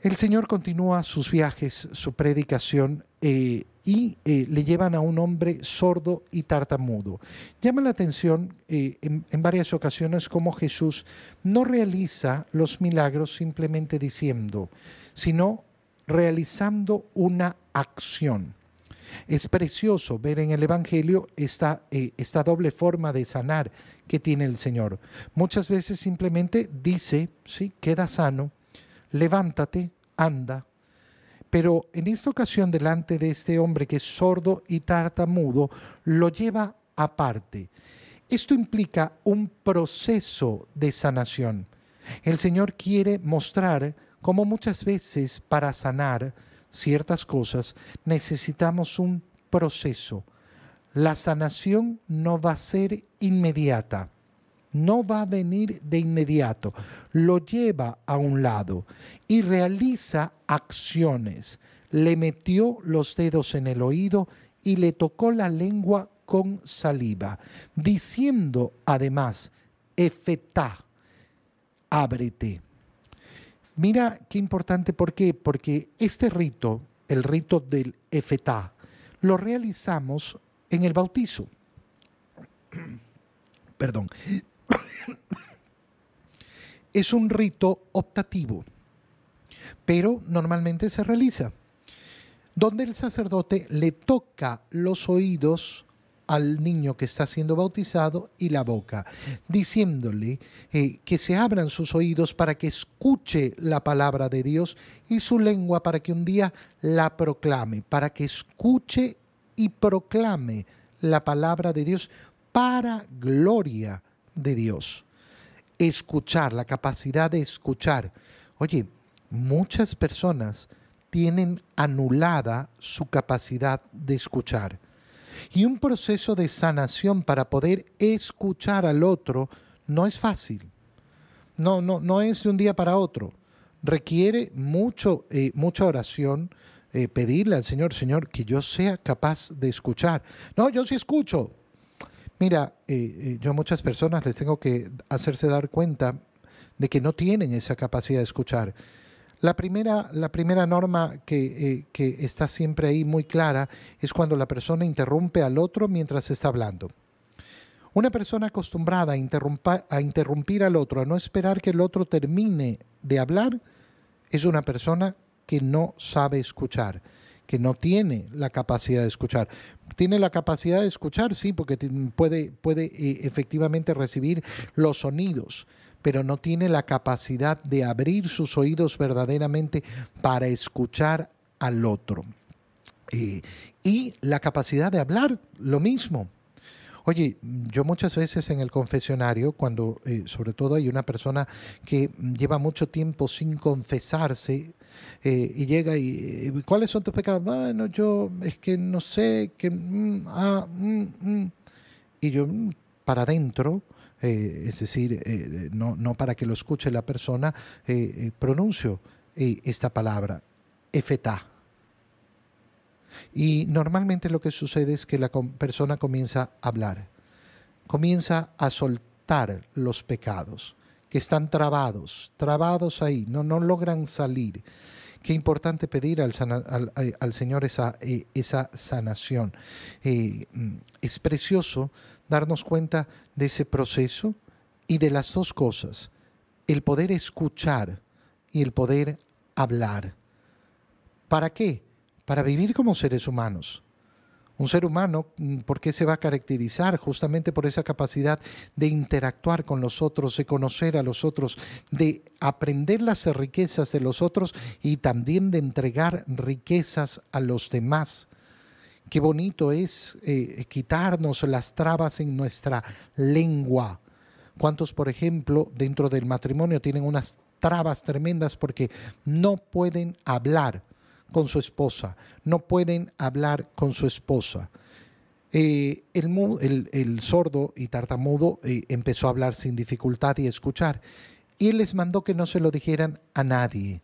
El Señor continúa sus viajes, su predicación, eh, y eh, le llevan a un hombre sordo y tartamudo. Llama la atención eh, en, varias ocasiones cómo Jesús no realiza los milagros simplemente diciendo, sino realizando una acción. Es precioso ver en el Evangelio esta, esta doble forma de sanar que tiene el Señor. Muchas veces simplemente dice, sí, queda sano, levántate, anda. Pero en esta ocasión, delante de este hombre que es sordo y tartamudo, lo lleva aparte. Esto implica un proceso de sanación. El Señor quiere mostrar cómo muchas veces para sanar ciertas cosas necesitamos un proceso. La sanación no va a ser inmediata no va a venir de inmediato, lo lleva a un lado y realiza acciones. Le metió los dedos en el oído y le tocó la lengua con saliva, diciendo además, efetá, ábrete. Mira qué importante, ¿por qué? Porque este rito, el rito del efetá, lo realizamos en el bautizo. Perdón, es un rito optativo, pero normalmente se realiza, donde el sacerdote le toca los oídos al niño que está siendo bautizado y la boca, diciéndole eh, que se abran sus oídos para que escuche la palabra de Dios y su lengua para que un día la proclame, para que escuche y proclame la palabra de Dios para gloria de Dios. Escuchar, la capacidad de escuchar. Oye, muchas personas tienen anulada su capacidad de escuchar. Y un proceso de sanación para poder escuchar al otro no es fácil. No, no, no es de un día para otro. Requiere mucho, eh, mucha oración, eh, pedirle al Señor, Señor, que yo sea capaz de escuchar. No, yo sí escucho. Mira, eh, eh, yo a muchas personas les tengo que hacerse dar cuenta de que no tienen esa capacidad de escuchar. La primera, la primera norma que, eh, que, está siempre ahí muy clara es cuando la persona interrumpe al otro mientras está hablando. Una persona acostumbrada a, a interrumpir al otro, a no esperar que el otro termine de hablar, es una persona que no sabe escuchar que no tiene la capacidad de escuchar. Tiene la capacidad de escuchar, sí, porque puede, puede eh, efectivamente recibir los sonidos, pero no tiene la capacidad de abrir sus oídos verdaderamente para escuchar al otro. Eh, y la capacidad de hablar, lo mismo. Oye, yo muchas veces en el confesionario, cuando eh, sobre todo hay una persona que lleva mucho tiempo sin confesarse, eh, y llega y, ¿cuáles son tus pecados? Bueno, yo es que no sé, que... Mm, ah, mm, mm". Y yo para adentro, eh, es decir, no, no, para que lo escuche la persona, pronuncio esta palabra, efetá y normalmente lo que sucede es que la persona comienza a hablar, comienza a soltar los pecados que están trabados, trabados ahí, no, no logran salir. Qué importante pedir al, al, Señor esa, eh, esa sanación. Eh, mm, es precioso darnos cuenta de ese proceso y de las dos cosas, el poder escuchar y el poder hablar. ¿Para qué? Para vivir como seres humanos. Un ser humano, ¿por qué se va a caracterizar? Justamente por esa capacidad de interactuar con los otros, de conocer a los otros, de aprender las riquezas de los otros y también de entregar riquezas a los demás. Qué bonito es eh, quitarnos las trabas en nuestra lengua. ¿Cuántos, por ejemplo, dentro del matrimonio tienen unas trabas tremendas porque no pueden hablar? Con su esposa, no pueden hablar con su esposa. Eh, el, sordo y tartamudo eh, empezó a hablar sin dificultad y escuchar. Y él les mandó que no se lo dijeran a nadie,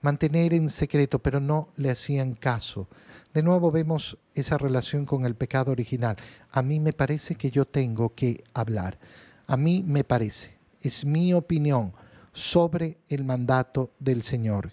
mantener en secreto, pero no le hacían caso. De nuevo vemos esa relación con el pecado original. A mí me parece que yo tengo que hablar. A mí me parece, es mi opinión sobre el mandato del Señor